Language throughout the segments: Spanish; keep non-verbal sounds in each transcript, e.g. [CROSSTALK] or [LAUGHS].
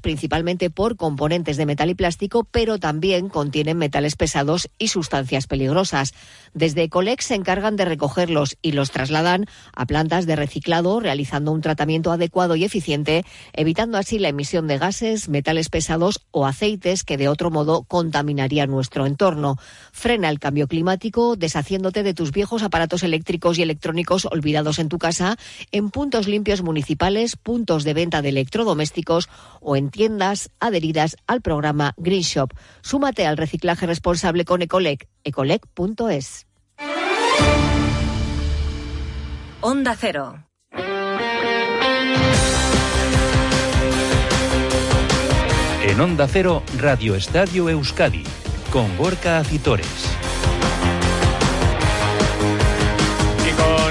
principalmente por componentes de metal y plástico, pero también contienen metales pesados y sustancias peligrosas. Desde Ecolex se encargan de recogerlos y los trasladan a plantas de reciclado, realizando un tratamiento adecuado y eficiente, evitando así la emisión de gases, metales pesados o aceites que de otro modo contaminarían nuestro entorno. Frena el cambio climático deshaciéndote de tus viejos aparatos eléctricos y electrónicos olvidados en tu casa en puntos limpios municipales, puntos de venta de electrodomésticos o en tiendas adheridas al programa Green Shop. Súmate al reciclaje responsable con Ecolec, ecolec.es. Onda Cero. En Onda Cero, Radio Estadio Euskadi, con Gorka Acitores.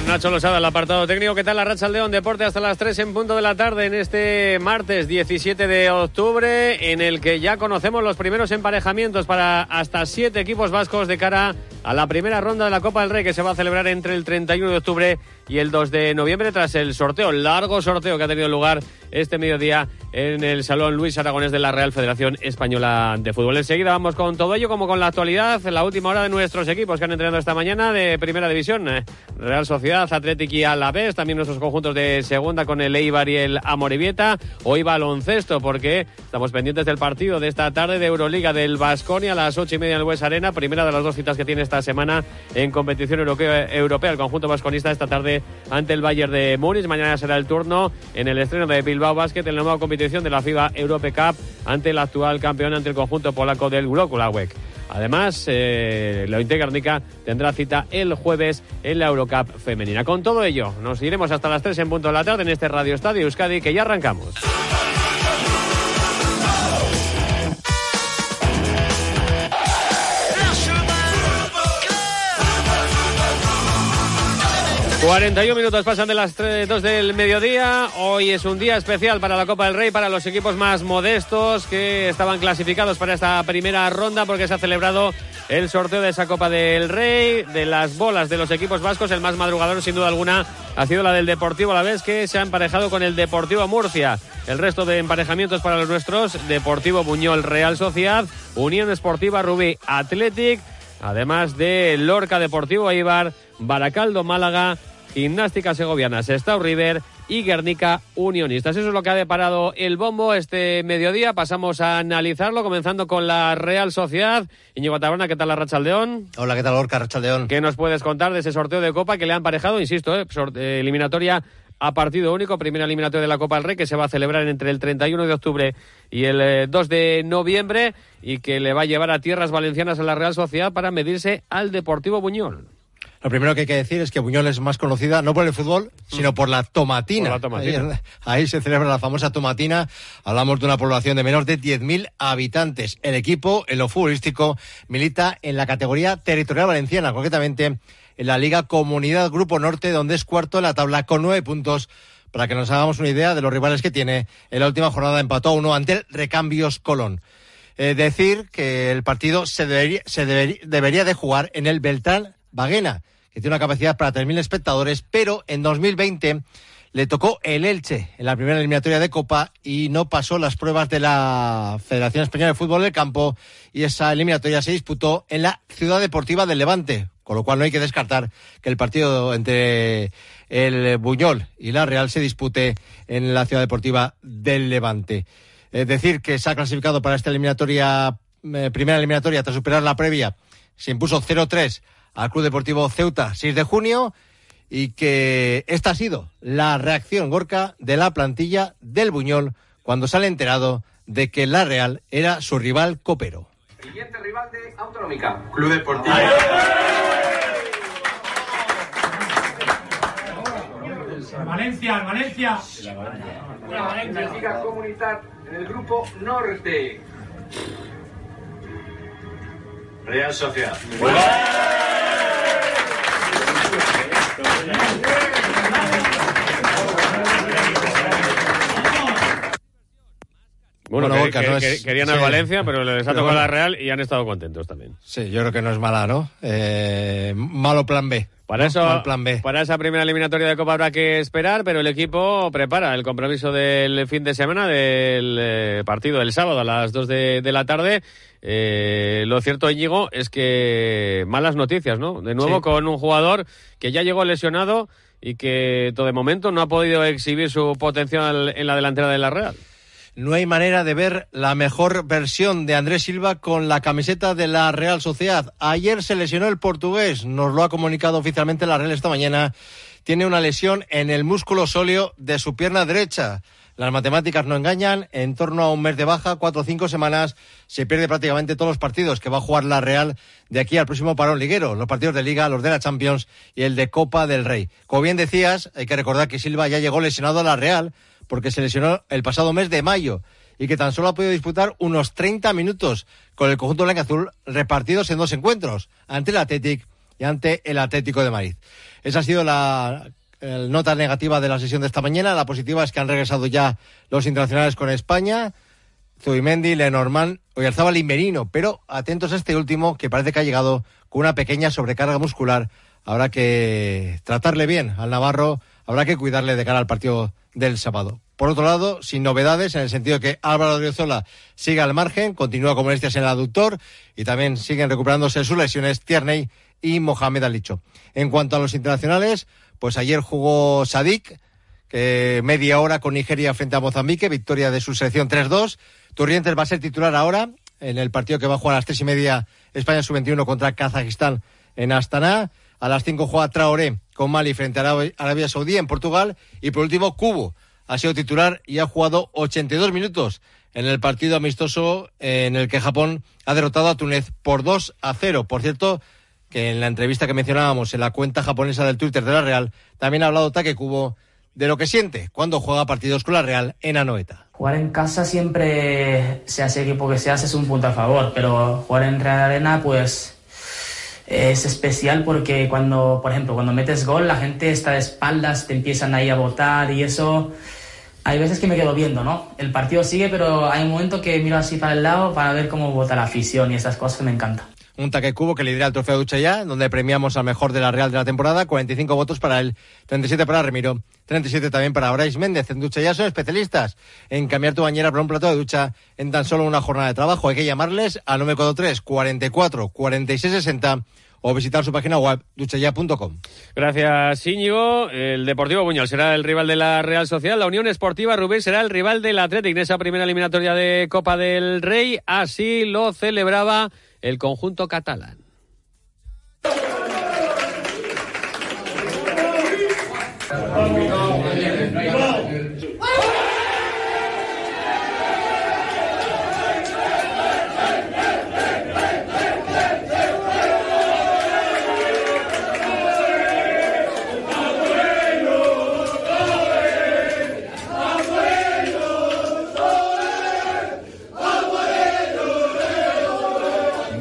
Nacho Losada, el apartado técnico. ¿Qué tal la Racha León? Deporte hasta las 3 en punto de la tarde en este martes 17 de octubre, en el que ya conocemos los primeros emparejamientos para hasta siete equipos vascos de cara a la primera ronda de la Copa del Rey que se va a celebrar entre el 31 de octubre y el 2 de noviembre tras el sorteo, largo sorteo que ha tenido lugar este mediodía en el Salón Luis Aragonés de la Real Federación Española de Fútbol. Enseguida vamos con todo ello, como con la actualidad, la última hora de nuestros equipos que han entrenado esta mañana de Primera División. Eh, Real Sociedad, Atlético y Alavés, también nuestros conjuntos de segunda con el Eibar y el Amoribieta. Hoy baloncesto porque estamos pendientes del partido de esta tarde de Euroliga del Vasconia a las ocho y media en el West Arena, primera de las dos citas que tiene esta semana en competición europea, europea el conjunto vasconista esta tarde ante el Bayern de Múnich. Mañana será el turno en el estreno de Bilbao Basket en la nueva competición de la FIBA Europe Cup ante el actual campeón ante el conjunto polaco del Wrocławek. Además, eh, la Garnica tendrá cita el jueves en la Eurocup femenina. Con todo ello, nos iremos hasta las 3 en punto de la tarde en este Radio Estadio Euskadi que ya arrancamos. 41 minutos pasan de las 2 del mediodía. Hoy es un día especial para la Copa del Rey, para los equipos más modestos que estaban clasificados para esta primera ronda porque se ha celebrado el sorteo de esa Copa del Rey, de las bolas de los equipos vascos. El más madrugador, sin duda alguna, ha sido la del Deportivo a la vez que se ha emparejado con el Deportivo Murcia. El resto de emparejamientos para los nuestros, Deportivo Buñol Real Sociedad, Unión Esportiva Rubí Athletic, además de Lorca Deportivo Eibar, Baracaldo Málaga, Gimnástica Segoviana, Sestao River y Guernica Unionistas. Eso es lo que ha deparado el bombo este mediodía. Pasamos a analizarlo, comenzando con la Real Sociedad. Iñigo Taberna, ¿qué tal la Rachaldeón? Hola, ¿qué tal Orca Rachaldeón? ¿Qué nos puedes contar de ese sorteo de Copa que le han parejado, insisto, eh, eh, eliminatoria a partido único, primera eliminatoria de la Copa del Rey que se va a celebrar entre el 31 de octubre y el 2 eh, de noviembre y que le va a llevar a tierras valencianas a la Real Sociedad para medirse al Deportivo Buñol. Lo primero que hay que decir es que Buñol es más conocida no por el fútbol, sino por la tomatina. Ahí, se celebra la famosa tomatina. Hablamos de una población de menos de 10.000 habitantes. El equipo, en lo futbolístico, milita en la categoría territorial valenciana, concretamente en la Liga Comunidad Grupo Norte, donde es cuarto en la tabla con nueve puntos. Para que nos hagamos una idea de los rivales que tiene, en la última jornada empató uno ante el Recambios Colón. Eh, decir que el partido se, debería, se debería de jugar en el Beltrán Baguena, que tiene una capacidad para 3.000 espectadores, pero en 2020 le tocó el Elche en la primera eliminatoria de Copa y no pasó las pruebas de la Federación Española de Fútbol del Campo y esa eliminatoria se disputó en la Ciudad Deportiva del Levante, con lo cual no hay que descartar que el partido entre el Buñol y la Real se dispute en la Ciudad Deportiva del Levante. Es decir, que se ha clasificado para esta eliminatoria, eh, primera eliminatoria tras superar la previa, se impuso 0-3 al Club Deportivo Ceuta 6 de junio y que esta ha sido la reacción Gorka de la plantilla del Buñol cuando sale enterado de que la Real era su rival copero. Siguiente rival de Autonómica. Club Deportivo. Valencia, Valencia. La Liga Comunitat en el grupo Norte. Real Sociedad. Amen. Bueno, querían al Valencia, pero les ha tocado la Real y han estado contentos también. Sí, yo creo que no es mala, ¿no? Eh, malo plan B. Para eso, plan B. para esa primera eliminatoria de Copa habrá que esperar, pero el equipo prepara el compromiso del fin de semana del eh, partido del sábado a las 2 de, la tarde. Eh, lo cierto, Íñigo, es que malas noticias, ¿no? De nuevo con un jugador que ya llegó lesionado y que todo de momento no ha podido exhibir su potencial en la delantera de la Real no hay manera de ver la mejor versión de Andrés Silva con la camiseta de la Real Sociedad. Ayer se lesionó el portugués, nos lo ha comunicado oficialmente la Real esta mañana. Tiene una lesión en el músculo sóleo de su pierna derecha. Las matemáticas no engañan. En torno a un mes de baja, cuatro o cinco semanas, se pierde prácticamente todos los partidos que va a jugar la Real de aquí al próximo parón liguero. Los partidos de Liga, los de la Champions y el de Copa del Rey. Como bien decías, hay que recordar que Silva ya llegó lesionado a la Real porque se lesionó el pasado mes de mayo y que tan solo ha podido disputar unos 30 minutos con el conjunto blanco azul repartidos en dos encuentros, ante el Athletic y ante el Atlético de Madrid. Esa ha sido la nota negativa de la sesión de esta mañana. La positiva es que han regresado ya los internacionales con España. Zubimendi, Lenormand, Oyarzábal y Merino, pero atentos a este último que parece que ha llegado con una pequeña sobrecarga muscular. Habrá que tratarle bien al Navarro, habrá que cuidarle de cara al partido del sábado. Por otro lado, sin novedades, en el sentido que Álvaro Odriozola sigue al margen, continúa con molestias en el aductor y también siguen recuperándose sus lesiones Tierney y Mohamed Alicho. En cuanto a los internacionales, pues ayer jugó Sadik, que media hora con Nigeria frente a Mozambique, victoria de su selección 3-2. Turrientes va a ser titular ahora en el partido que va a jugar a las tres y media España sub-21 contra Kazajistán en Astana. A las cinco juega Traoré con Mali frente a Arabia Saudí en Portugal. Y por último, Cubo ha sido titular y ha jugado 82 minutos en el partido amistoso en el que Japón ha derrotado a Túnez por 2 a 0. Por cierto, que en la entrevista que mencionábamos en la cuenta japonesa del Twitter de la Real, también ha hablado Take Kubo de lo que siente cuando juega partidos con la Real en Anoeta. Jugar en casa siempre, se hace equipo que se hace, es un punto a favor, pero jugar en Real Arena, pues es especial porque cuando, por ejemplo, cuando metes gol, la gente está de espaldas, te empiezan ahí a votar y eso. Hay veces que me quedo viendo, ¿no? El partido sigue, pero hay un momento que miro así para el lado para ver cómo vota la afición y esas cosas me encantan un taque cubo que lidera el trofeo Ducha ya, donde premiamos al mejor de la Real de la temporada, 45 votos para él, 37 para Remiro, 37 también para Brais Méndez. En Ducha ya son especialistas en cambiar tu bañera por un plato de ducha en tan solo una jornada de trabajo. Hay que llamarles al 943 44 46 60 o visitar su página web duchaya.com. Gracias, Íñigo. El Deportivo Buñol será el rival de la Real Sociedad. La Unión Esportiva Rubén será el rival del Atlético en esa primera eliminatoria de Copa del Rey. Así lo celebraba el conjunto catalán.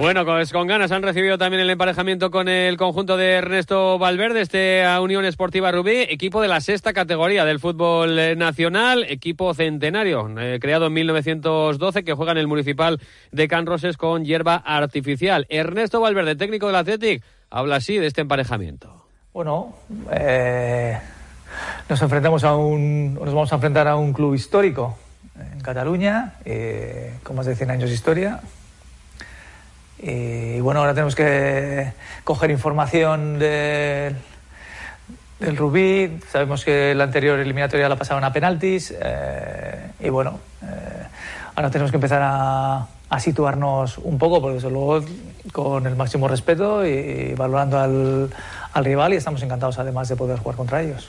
Bueno, pues con ganas han recibido también el emparejamiento con el conjunto de Ernesto Valverde, este Unión Esportiva Rubí, equipo de la sexta categoría del fútbol eh, nacional, equipo centenario, eh, creado en 1912, que juega en el municipal de Can Roses con hierba artificial. Ernesto Valverde, técnico del Athletic, habla así de este emparejamiento. Bueno, eh, nos enfrentamos a un, nos vamos a enfrentar a un club histórico en Cataluña, con más de 100 años de historia, y bueno, ahora tenemos que coger información del, del Rubí. Sabemos que la anterior eliminatoria la pasaron a penaltis. Eh, y bueno, eh, ahora tenemos que empezar a, a, situarnos un poco, porque eso luego con el máximo respeto y, valorando al, al rival. Y estamos encantados además de poder jugar contra ellos.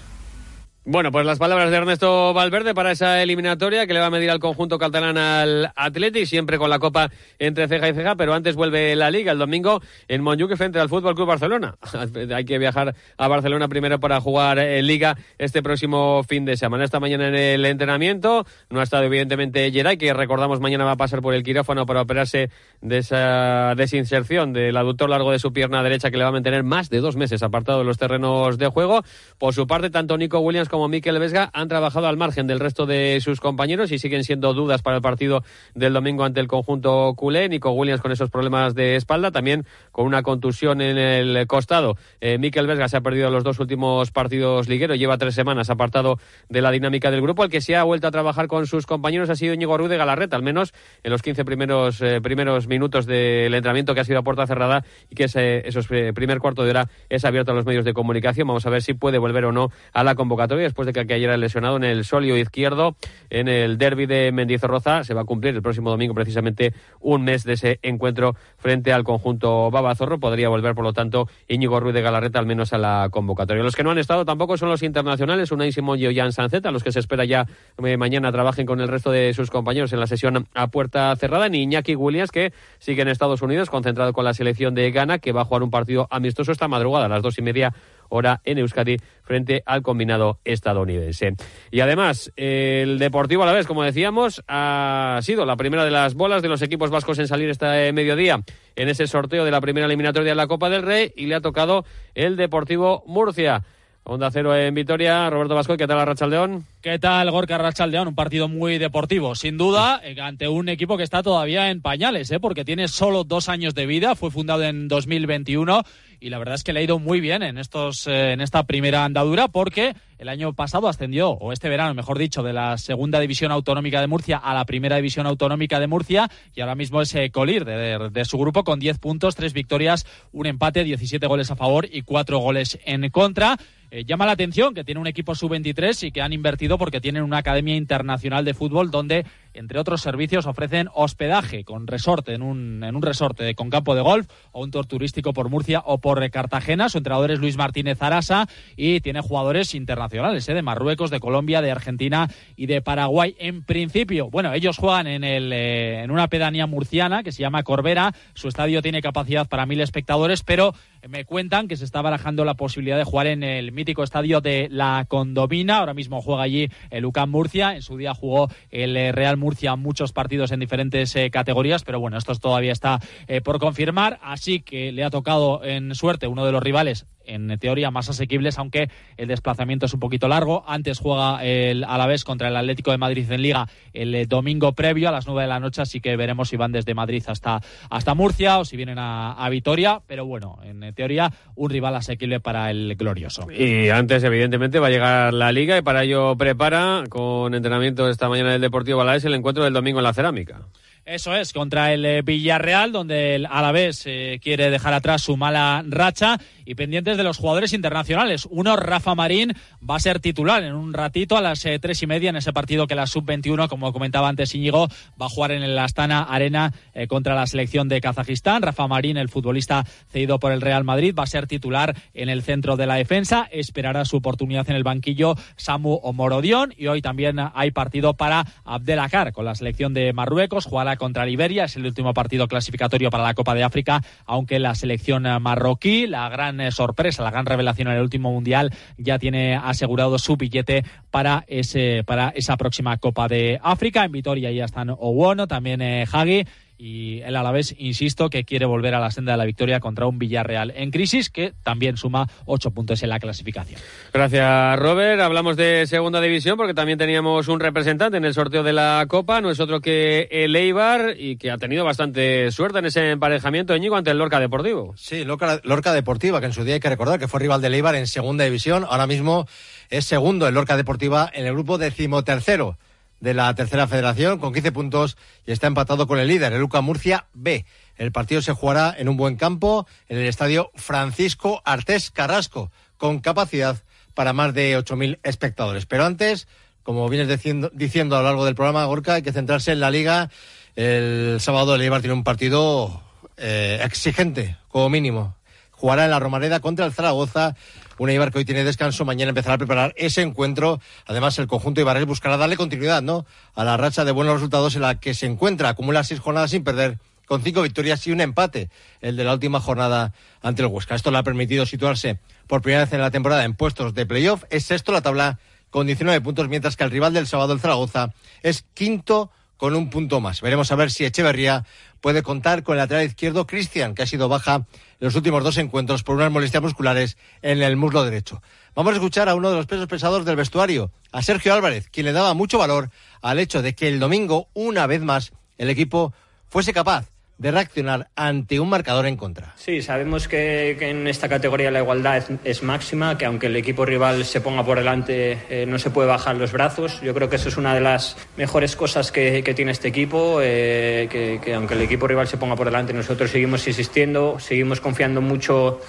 Bueno, pues las palabras de Ernesto Valverde para esa eliminatoria que le va a medir al conjunto catalán al Atleti, siempre con la copa entre ceja y ceja, pero antes vuelve la Liga el domingo en Montjuic frente al Fútbol Club Barcelona. [LAUGHS] Hay que viajar a Barcelona primero para jugar en Liga este próximo fin de semana. Esta mañana en el entrenamiento no ha estado evidentemente Geray, que recordamos mañana va a pasar por el quirófano para operarse de esa desinserción del aductor largo de su pierna derecha que le va a mantener más de dos meses apartado de los terrenos de juego. Por su parte, tanto Nico Williams como como Miquel Vesga han trabajado al margen del resto de sus compañeros y siguen siendo dudas para el partido del domingo ante el conjunto culé. Nico Williams con esos problemas de espalda, también con una contusión en el costado. Eh, Miquel Vesga se ha perdido los dos últimos partidos ligueros, lleva tres semanas apartado de la dinámica del grupo. El que se ha vuelto a trabajar con sus compañeros ha sido Íñigo Ruiz de Galarreta, al menos en los 15 primeros, eh, primeros minutos del entrenamiento que ha sido a puerta cerrada y que ese, esos eh, primer cuarto de hora es abierto a los medios de comunicación. Vamos a ver si puede volver o no a la convocatoria después de que haya lesionado en el solio izquierdo en el derby de Mendizorroza. Se va a cumplir el próximo domingo precisamente un mes de ese encuentro frente al conjunto Babazorro. Podría volver, por lo tanto, Íñigo Ruiz de Galarreta al menos a la convocatoria. Los que no han estado tampoco son los internacionales, Unai Simón y Jan Sanceta, los que se espera ya eh, mañana trabajen con el resto de sus compañeros en la sesión a puerta cerrada, ni Iñaki Williams, que sigue en Estados Unidos, concentrado con la selección de Ghana, que va a jugar un partido amistoso esta madrugada a las dos y media hora en Euskadi frente al combinado estadounidense. Y además, el Deportivo a la vez, como decíamos, ha sido la primera de las bolas de los equipos vascos en salir este mediodía en ese sorteo de la primera eliminatoria de la Copa del Rey y le ha tocado el Deportivo Murcia. Onda Cero en Vitoria. Roberto Vasco, ¿qué tal Rachaldeón? ¿Qué tal Gorka Rachaldeón? Un partido muy deportivo, sin duda, eh, ante un equipo que está todavía en pañales, ¿eh? porque tiene solo dos años de vida, fue fundado en 2021 y la verdad es que le ha ido muy bien en, estos, eh, en esta primera andadura porque el año pasado ascendió, o este verano, mejor dicho, de la segunda división autonómica de Murcia a la primera división autonómica de Murcia y ahora mismo es colir de, de, su grupo con 10 puntos, 3 victorias, un empate, 17 goles a favor y 4 goles en contra. Eh, llama la atención que tiene un equipo sub-23 y que han invertido porque tienen una academia internacional de fútbol donde, entre otros servicios, ofrecen hospedaje con resorte en un, en un resorte con campo de golf o un tour turístico por Murcia o por Cartagena. Su entrenador es Luis Martínez Arasa y tiene jugadores internacionales ¿eh? de Marruecos, de Colombia, de Argentina y de Paraguay. En principio, bueno, ellos juegan en, el, eh, en una pedanía murciana que se llama Corbera. Su estadio tiene capacidad para mil espectadores, pero me cuentan que se está barajando la posibilidad de jugar en el mítico estadio de la Condomina. Ahora mismo juega allí el UCAM Murcia. En su día jugó el eh, Real Murcia muchos partidos en diferentes eh, categorías, pero bueno, esto todavía está eh, por confirmar. Así que le ha tocado en suerte uno de los rivales en teoría más asequibles, aunque el desplazamiento es un poquito largo. Antes juega el Alavés contra el Atlético de Madrid en Liga el eh, domingo previo a las 9 de la noche, así que veremos si van desde Madrid hasta, hasta Murcia o si vienen a, a Vitoria, pero bueno, en teoría un rival asequible para el glorioso. Y antes, evidentemente, va a llegar la Liga y para ello prepara con entrenamiento esta mañana del Deportivo Alavés el encuentro del domingo en la Cerámica. Eso es, contra el eh, Villarreal, donde el Alavés eh, quiere dejar atrás su mala racha y pendientes de los jugadores internacionales. Uno, Rafa Marín, va a ser titular en un ratito a las eh, tres y media en ese partido que la Sub-21, como comentaba antes Íñigo, va a jugar en el Astana Arena contra la selección de Kazajistán. Rafa Marín, el futbolista cedido por el Real Madrid, va a ser titular en el centro de la defensa. Esperará su oportunidad en el banquillo Samu Omorodión y hoy también hay partido para Abdelakar con la selección de Marruecos. Jugará contra Liberia. Es el último partido clasificatorio para la Copa de África, aunque la selección marroquí, la gran eh, sorpresa, la gran revelación en el último mundial, ya tiene asegurado su billete para ese para esa próxima Copa de África. En Vitoria ya están Owono, también eh, Hagi y el Alavés, insisto, que quiere volver a la senda de la victoria contra un Villarreal en crisis que también suma ocho puntos en la clasificación. Gracias, Robert. Hablamos de segunda división porque también teníamos un representante en el sorteo de la Copa, no es otro que el Eibar y que ha tenido bastante suerte en ese emparejamiento Ñigo ante el Lorca Deportivo. Sí, Lorca, Lorca Deportiva, que en su día hay que recordar que fue rival del Eibar en segunda división, ahora mismo es segundo el Lorca Deportiva en el grupo decimotercero de la tercera federación con 15 puntos y está empatado con el líder, el Luca Murcia B. El partido se jugará en un buen campo en el estadio Francisco Artés Carrasco, con capacidad para más de 8.000 espectadores. Pero antes, como vienes diciendo, diciendo a lo largo del programa, Gorka, hay que centrarse en la liga. El sábado el Eibar tiene un partido eh, exigente, como mínimo. Jugará en la Romareda contra el Zaragoza un Eibar que hoy tiene descanso, mañana empezará a preparar ese encuentro. Además, el conjunto Ibarrel buscará darle continuidad, ¿no? A la racha de buenos resultados en la que se encuentra. Acumula seis jornadas sin perder, con cinco victorias y un empate, el de la última jornada ante el Huesca. Esto le ha permitido situarse por primera vez en la temporada en puestos de playoff. Es sexto la tabla con 19 puntos, mientras que el rival del sábado, el Zaragoza, es quinto con un punto más. Veremos a ver si Echeverría puede contar con el lateral izquierdo Cristian, que ha sido baja en los últimos dos encuentros por unas molestias musculares en el muslo derecho. Vamos a escuchar a uno de los pesos pesados del vestuario, a Sergio Álvarez, quien le daba mucho valor al hecho de que el domingo, una vez más, el equipo fuese capaz de reaccionar ante un marcador en contra. Sí, sabemos que, en esta categoría la igualdad es, máxima, que aunque el equipo rival se ponga por delante eh, no se puede bajar los brazos. Yo creo que eso es una de las mejores cosas que, tiene este equipo, eh, que, aunque el equipo rival se ponga por delante nosotros seguimos insistiendo, seguimos confiando mucho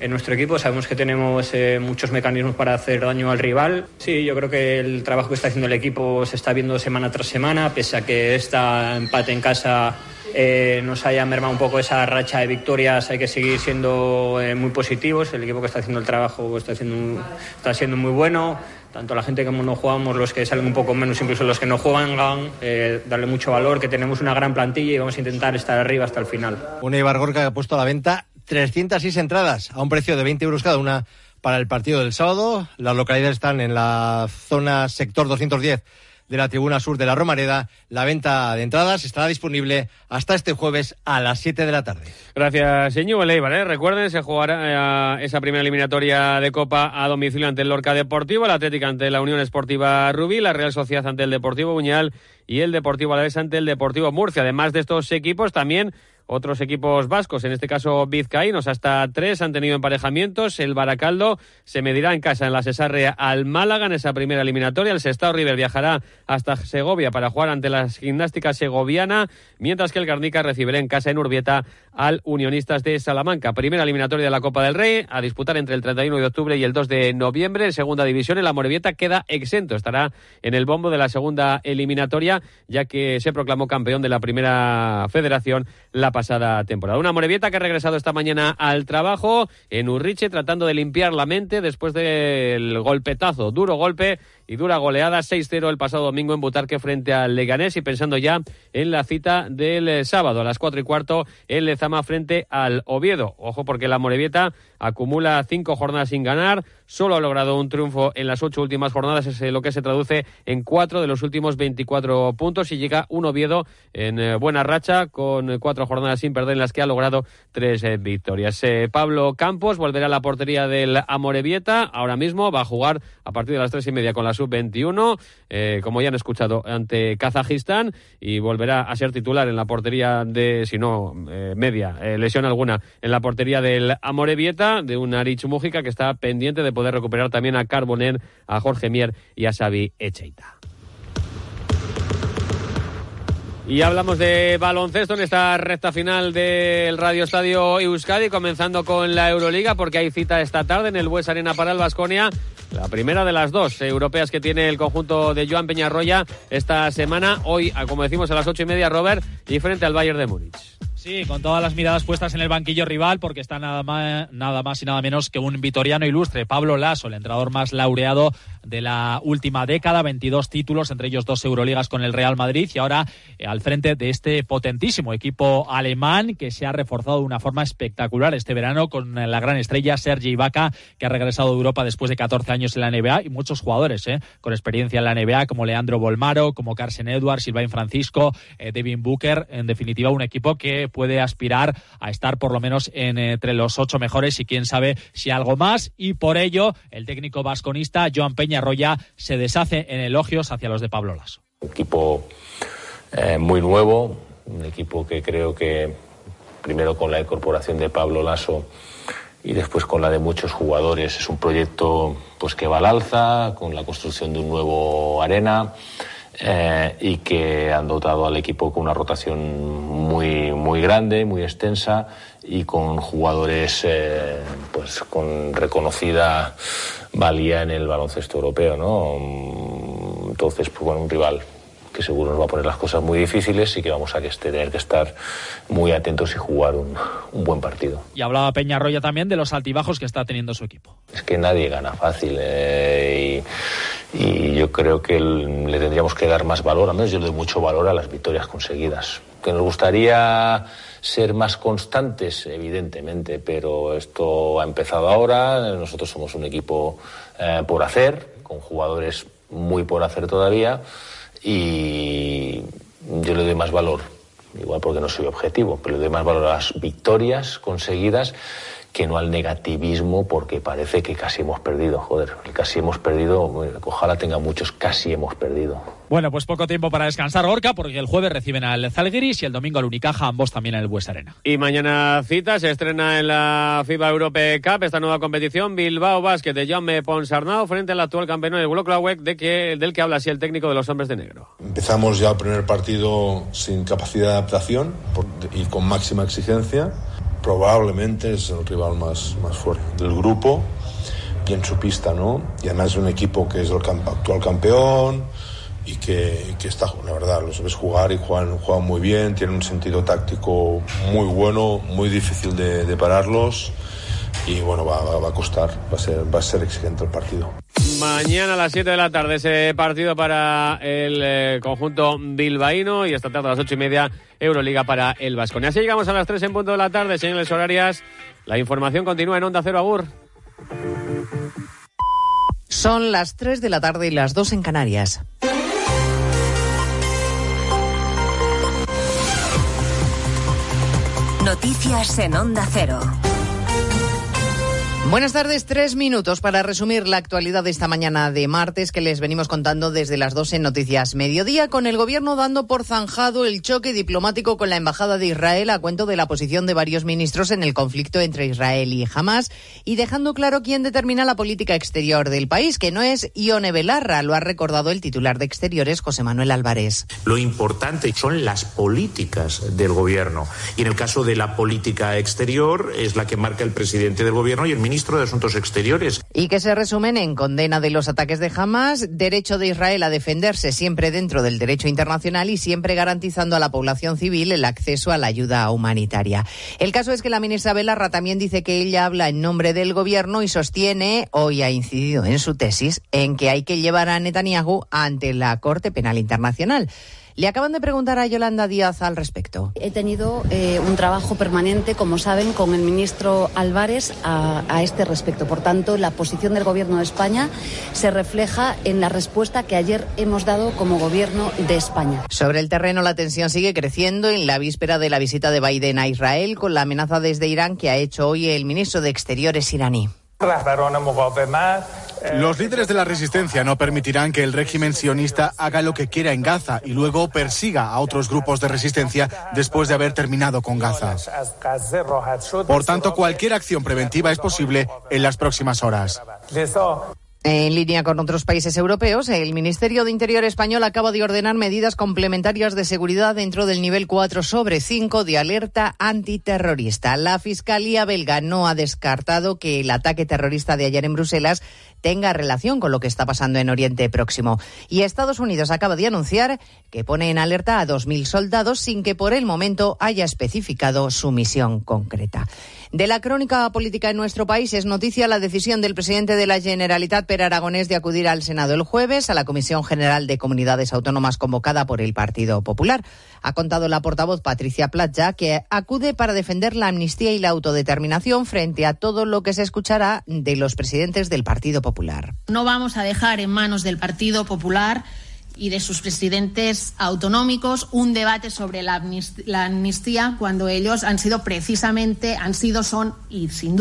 en nuestro equipo. Sabemos que tenemos eh, muchos mecanismos para hacer daño al rival. Sí, yo creo que el trabajo que está haciendo el equipo se está viendo semana tras semana, pese a que esta empate en casa eh, nos haya mermado un poco esa racha de victorias, hay que seguir siendo eh, muy positivos. El equipo que está haciendo el trabajo está, haciendo, está siendo muy bueno. Tanto la gente que no jugamos, los que salen un poco menos, incluso los que no juegan, eh, darle mucho valor, que tenemos una gran plantilla y vamos a intentar estar arriba hasta el final. Una Ibargorca que ha puesto a la venta 306 entradas a un precio de 20 euros cada una para el partido del sábado. Las localidades están en la zona sector 210 de la tribuna sur de la Romareda. La venta de entradas estará disponible hasta este jueves a las 7 de la tarde. Gracias, señor Leibar. ¿eh? Recuerden, se jugará eh, esa primera eliminatoria de Copa a domicilio ante el Lorca Deportivo, la Atlética ante la Unión Esportiva Rubí, la Real Sociedad ante el Deportivo Buñal y el Deportivo Alavés ante el Deportivo Murcia. Además de estos equipos, también otros equipos vascos, en este caso vizcaínos, hasta tres han tenido emparejamientos. El Baracaldo se medirá en casa en la Cesarrea al Málaga en esa primera eliminatoria. El Sestao River viajará hasta Segovia para jugar ante la gimnástica segoviana, mientras que el Garnica recibirá en casa en Urbieta al Unionistas de Salamanca. Primera eliminatoria de la Copa del Rey a disputar entre el 31 de octubre y el 2 de noviembre. En segunda división, el Amorebieta queda exento. Estará en el bombo de la segunda eliminatoria, ya que se proclamó campeón de la primera federación la pasada temporada. Una Morevieta que ha regresado esta mañana al trabajo en Urriche tratando de limpiar la mente después del golpetazo, duro golpe y dura goleada 6-0 el pasado domingo en Butarque frente al Leganés y pensando ya en la cita del eh, sábado a las 4 y cuarto en Lezama frente al Oviedo. Ojo porque la Morevieta acumula cinco jornadas sin ganar, solo ha logrado un triunfo en las ocho últimas jornadas, es lo que se traduce en cuatro de los últimos 24 puntos y llega un Oviedo en eh, buena racha con cuatro jornadas sin perder en las que ha logrado tres eh, victorias. Pablo Campos volverá a la portería del Amorebieta, ahora mismo va a jugar a partir de las tres y media con la sub-21, eh, como ya han escuchado, ante Kazajistán y volverá a ser titular en la portería de, si no, eh, media, eh, lesión alguna, en la portería del Amorebieta, de un Arich Mújica que está pendiente de poder recuperar también a Carboner, a Jorge Mier y a Xavi Echeita. Y hablamos de baloncesto en esta recta final del Radio Estadio Euskadi, comenzando con la Euroliga, porque hay cita esta tarde en el Bues Arena para el Vasconia. La primera de las dos europeas que tiene el conjunto de Joan Peñarroya esta semana. Hoy, como decimos, a las ocho y media, Robert, y frente al Bayern de Múnich. Sí, con todas las miradas puestas en el banquillo rival, porque está nada más, nada más y nada menos que un vitoriano ilustre, Pablo Lasso, el entrenador más laureado de la última década, 22 títulos, entre ellos dos Euroligas con el Real Madrid, y ahora eh, al frente de este potentísimo equipo alemán que se ha reforzado de una forma espectacular este verano con la gran estrella Sergi Ibaka, que ha regresado de Europa después de 14 años en la NBA, y muchos jugadores eh, con experiencia en la NBA, como Leandro Bolmaro, como Carsen Edwards, Silvain Francisco, eh, Devin Booker, en definitiva un equipo que puede aspirar a estar por lo menos entre los ocho mejores y quién sabe si algo más. Y por ello, el técnico vasconista Joan Peña Roya se deshace en elogios hacia los de Pablo Lasso. Un equipo eh, muy nuevo, un equipo que creo que primero con la incorporación de Pablo Lasso y después con la de muchos jugadores es un proyecto pues que va al alza con la construcción de un nuevo arena eh, y que han dotado al equipo con una rotación muy, muy grande, muy extensa y con jugadores eh, pues con reconocida valía en el baloncesto europeo. ¿no? Entonces, pues bueno, un rival que seguro nos va a poner las cosas muy difíciles y que vamos a tener que estar muy atentos y jugar un, buen partido. Y hablaba Peña Roya también de los altibajos que está teniendo su equipo. Es que nadie gana fácil eh, y, yo creo que le tendríamos que dar más valor, a menos yo le doy mucho valor a las victorias conseguidas. Que nos gustaría ser más constantes, evidentemente, pero esto ha empezado ahora. Nosotros somos un equipo eh, por hacer, con jugadores muy por hacer todavía y, yo le doy más valor, igual porque no soy objetivo, pero le doy más valor a las victorias conseguidas que no al negativismo porque parece que casi hemos perdido. Joder, casi hemos perdido, ojalá tenga muchos casi hemos perdido. Bueno, pues poco tiempo para descansar Gorka porque el jueves reciben al Zalgiris y el domingo al Unicaja, ambos también en el Bues Arena. Y mañana cita, se estrena en la FIBA Europe Cup esta nueva competición Bilbao Basket de Jaume Ponsarnau frente al actual campeón del Wrocław de que, del que habla así el técnico de los hombres de negro. Empezamos ya el primer partido sin capacidad de adaptación y con máxima exigencia probablemente es el rival más, más fuerte del grupo y en su pista, ¿no? Y además es un equipo que es el actual campeón y que, que, está, la verdad, lo sabes jugar y juegan, juegan muy bien, tienen un sentido táctico muy bueno, muy difícil de, pararlos y bueno, va, va, va, a costar, va a, ser, va a ser exigente el partido. Mañana a las 7 de la tarde ese partido para el eh, conjunto bilbaíno y esta tarde a las 8 y media Euroliga para el Vasconia. Así llegamos a las 3 en punto de la tarde, señores horarias. La información continúa en Onda Cero Agur. Son las 3 de la tarde y las 2 en Canarias. Noticias en Onda Cero. Buenas tardes, tres minutos para resumir la actualidad de esta mañana de martes que les venimos contando desde las 12 en Noticias Mediodía, con el gobierno dando por zanjado el choque diplomático con la Embajada de Israel a cuento de la posición de varios ministros en el conflicto entre Israel y Hamas y dejando claro quién determina la política exterior del país, que no es Ione Belarra, lo ha recordado el titular de Exteriores, José Manuel Álvarez. Lo importante son las políticas del gobierno y en el caso de la política exterior es la que marca el presidente del gobierno y el ministro Y que se resumen en condena de los ataques de Hamas, derecho de Israel a defenderse siempre dentro del derecho internacional y siempre garantizando a la población civil el acceso a la ayuda humanitaria. El caso es que la ministra Belarra también dice que ella habla en nombre del gobierno y sostiene, hoy ha incidido en su tesis, en que hay que llevar a Netanyahu ante la Corte Penal Internacional. Le acaban de preguntar a Yolanda Díaz al respecto. He tenido eh, un trabajo permanente, como saben, con el ministro Álvarez a, a, este respecto. Por tanto, la posición del Gobierno de España se refleja en la respuesta que ayer hemos dado como Gobierno de España. Sobre el terreno, la tensión sigue creciendo en la víspera de la visita de Biden a Israel, con la amenaza desde Irán que ha hecho hoy el ministro de Exteriores iraní. Los líderes de la resistencia no permitirán que el régimen sionista haga lo que quiera en Gaza y luego persiga a otros grupos de resistencia después de haber terminado con Gaza. Por tanto, cualquier acción preventiva es posible en las próximas horas. En línea con otros países europeos, el Ministerio de Interior español acaba de ordenar medidas complementarias de seguridad dentro del nivel 4 sobre 5 de alerta antiterrorista. La Fiscalía belga no ha descartado que el ataque terrorista de ayer en Bruselas tenga relación con lo que está pasando en Oriente Próximo. Y Estados Unidos acaba de anunciar que pone en alerta a 2.000 soldados sin que por el momento haya especificado su misión concreta. De la crónica política en nuestro país es noticia la decisión del presidente de la Generalitat, Per Aragonés, de acudir al Senado el jueves a la Comisión General de Comunidades Autónomas convocada por el Partido Popular. Ha contado la portavoz Patricia Platja que acude para defender la amnistía y la autodeterminación frente a todo lo que se escuchará de los presidentes del Partido No vamos a dejar en manos del Partido Popular y de sus presidentes autonómicos un debate sobre la amnistía, la amnistía cuando ellos han sido precisamente, han sido, son y sin duda